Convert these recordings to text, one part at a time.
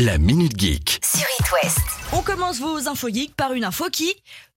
La Minute Geek. sur It West. On commence vos infos geeks par une info qui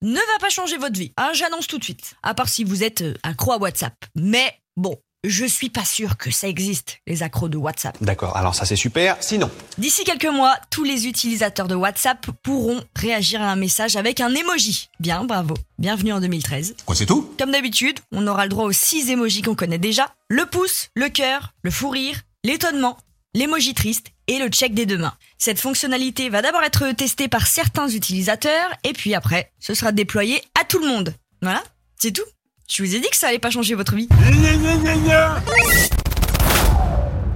ne va pas changer votre vie. Hein, J'annonce tout de suite. À part si vous êtes euh, accro à WhatsApp. Mais bon, je suis pas sûr que ça existe, les accros de WhatsApp. D'accord, alors ça c'est super. Sinon, D'ici quelques mois, tous les utilisateurs de WhatsApp pourront réagir à un message avec un emoji. Bien, bravo. Bienvenue en 2013. quoi c'est tout? Comme d'habitude, on aura le droit aux six emojis qu'on connaît déjà. Le pouce, le cœur, le fou rire, l'étonnement, l'emoji triste et le check des deux mains. Cette fonctionnalité va d'abord être testée par certains utilisateurs et puis après, ce sera déployé à tout le monde. Voilà, c'est tout. Je vous ai dit que ça allait pas changer votre vie.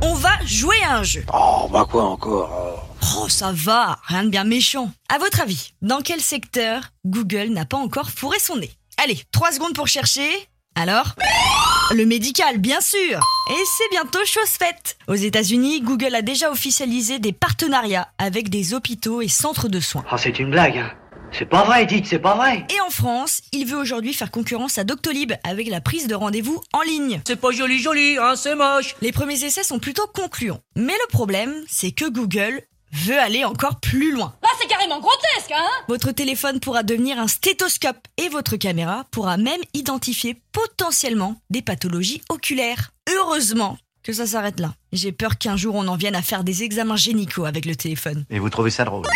On va jouer à un jeu. Oh, bah quoi encore Oh, ça va, rien de bien méchant. À votre avis, dans quel secteur Google n'a pas encore fourré son nez? Allez, 3 secondes pour chercher. Alors? Le médical, bien sûr Et c'est bientôt chose faite Aux États-Unis, Google a déjà officialisé des partenariats avec des hôpitaux et centres de soins. Oh, c'est une blague, hein. C'est pas vrai, dites, c'est pas vrai. Et en France, il veut aujourd'hui faire concurrence à Doctolib avec la prise de rendez-vous en ligne. C'est pas joli joli, hein, c'est moche. Les premiers essais sont plutôt concluants. Mais le problème, c'est que Google veut aller encore plus loin. Carrément grotesque, hein Votre téléphone pourra devenir un stéthoscope et votre caméra pourra même identifier potentiellement des pathologies oculaires. Heureusement que ça s'arrête là. J'ai peur qu'un jour on en vienne à faire des examens génicaux avec le téléphone. Et vous trouvez ça drôle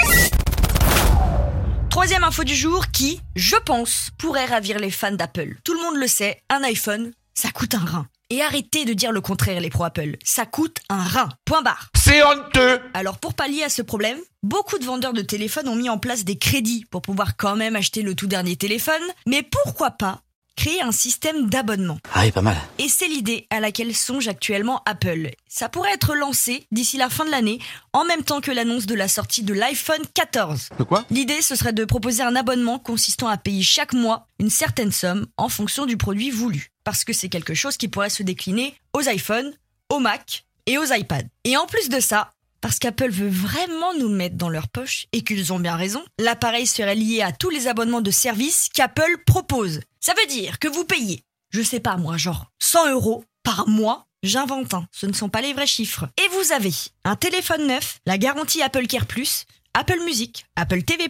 Troisième info du jour qui, je pense, pourrait ravir les fans d'Apple. Tout le monde le sait, un iPhone, ça coûte un rein. Et arrêtez de dire le contraire les pro Apple. Ça coûte un rein. Point barre. C'est honteux Alors pour pallier à ce problème, beaucoup de vendeurs de téléphones ont mis en place des crédits pour pouvoir quand même acheter le tout dernier téléphone, mais pourquoi pas créer un système d'abonnement Ah oui, pas mal. Et c'est l'idée à laquelle songe actuellement Apple. Ça pourrait être lancé d'ici la fin de l'année, en même temps que l'annonce de la sortie de l'iPhone 14. De quoi? L'idée, ce serait de proposer un abonnement consistant à payer chaque mois une certaine somme en fonction du produit voulu. Parce que c'est quelque chose qui pourrait se décliner aux iPhones, aux Mac et aux iPads. Et en plus de ça, parce qu'Apple veut vraiment nous mettre dans leur poche et qu'ils ont bien raison, l'appareil serait lié à tous les abonnements de services qu'Apple propose. Ça veut dire que vous payez, je sais pas moi, genre 100 euros par mois. J'invente, hein, ce ne sont pas les vrais chiffres. Et vous avez un téléphone neuf, la garantie Apple Care Plus, Apple Music, Apple TV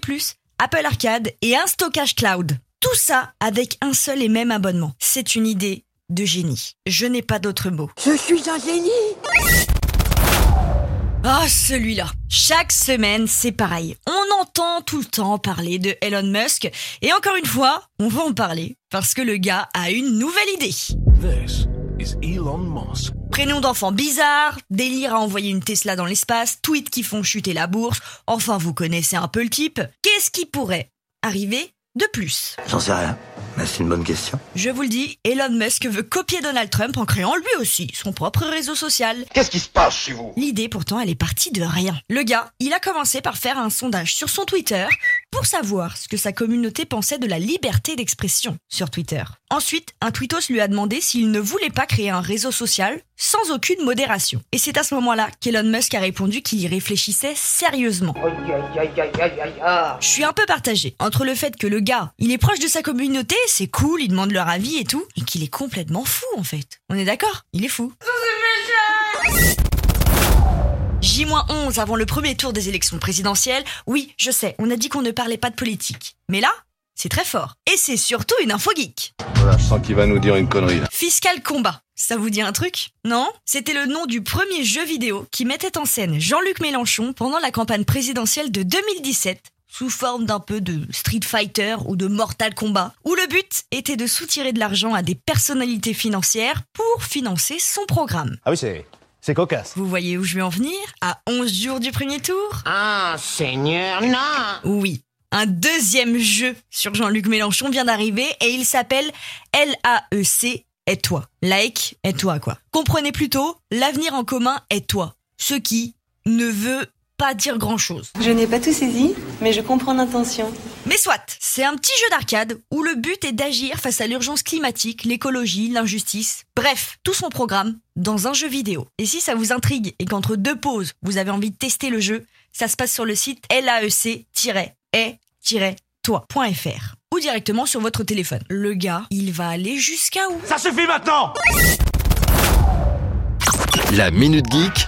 Apple Arcade et un stockage cloud. Tout ça avec un seul et même abonnement. C'est une idée de génie. Je n'ai pas d'autre mot. Je suis un génie Ah, celui-là. Chaque semaine, c'est pareil. On entend tout le temps parler de Elon Musk. Et encore une fois, on va en parler. Parce que le gars a une nouvelle idée. This is Elon Musk. Prénom d'enfant bizarre, délire à envoyer une Tesla dans l'espace, tweets qui font chuter la bourse. Enfin, vous connaissez un peu le type. Qu'est-ce qui pourrait arriver de plus? J'en sais rien. Mais c'est une bonne question. Je vous le dis, Elon Musk veut copier Donald Trump en créant lui aussi son propre réseau social. Qu'est-ce qui se passe chez vous? L'idée pourtant elle est partie de rien. Le gars, il a commencé par faire un sondage sur son Twitter pour savoir ce que sa communauté pensait de la liberté d'expression sur Twitter. Ensuite, un tweetos lui a demandé s'il ne voulait pas créer un réseau social sans aucune modération. Et c'est à ce moment-là qu'Elon Musk a répondu qu'il y réfléchissait sérieusement. Je suis un peu partagé entre le fait que le gars, il est proche de sa communauté, c'est cool, il demande leur avis et tout, et qu'il est complètement fou en fait. On est d'accord? Il est fou. J-11 avant le premier tour des élections présidentielles. Oui, je sais, on a dit qu'on ne parlait pas de politique. Mais là, c'est très fort. Et c'est surtout une info geek. Voilà, je sens qu'il va nous dire une connerie là. Fiscal Combat. Ça vous dit un truc? Non? C'était le nom du premier jeu vidéo qui mettait en scène Jean-Luc Mélenchon pendant la campagne présidentielle de 2017 sous forme d'un peu de Street Fighter ou de Mortal Kombat, où le but était de soutirer de l'argent à des personnalités financières pour financer son programme. Ah oui, c'est. C'est cocasse. Vous voyez où je vais en venir? À 11 jours du premier tour? Ah, Seigneur, non Oui. Un deuxième jeu sur Jean-Luc Mélenchon vient d'arriver et il s'appelle LAEC est toi. Like est toi quoi. Comprenez plutôt, l'avenir en commun est toi. Ce qui ne veut pas dire grand chose. Je n'ai pas tout saisi, mais je comprends l'intention. Mais soit, c'est un petit jeu d'arcade où le but est d'agir face à l'urgence climatique, l'écologie, l'injustice, bref, tout son programme dans un jeu vidéo. Et si ça vous intrigue et qu'entre deux pauses, vous avez envie de tester le jeu, ça se passe sur le site laec-e-toi.fr ou directement sur votre téléphone. Le gars, il va aller jusqu'à où? Ça suffit maintenant La Minute Geek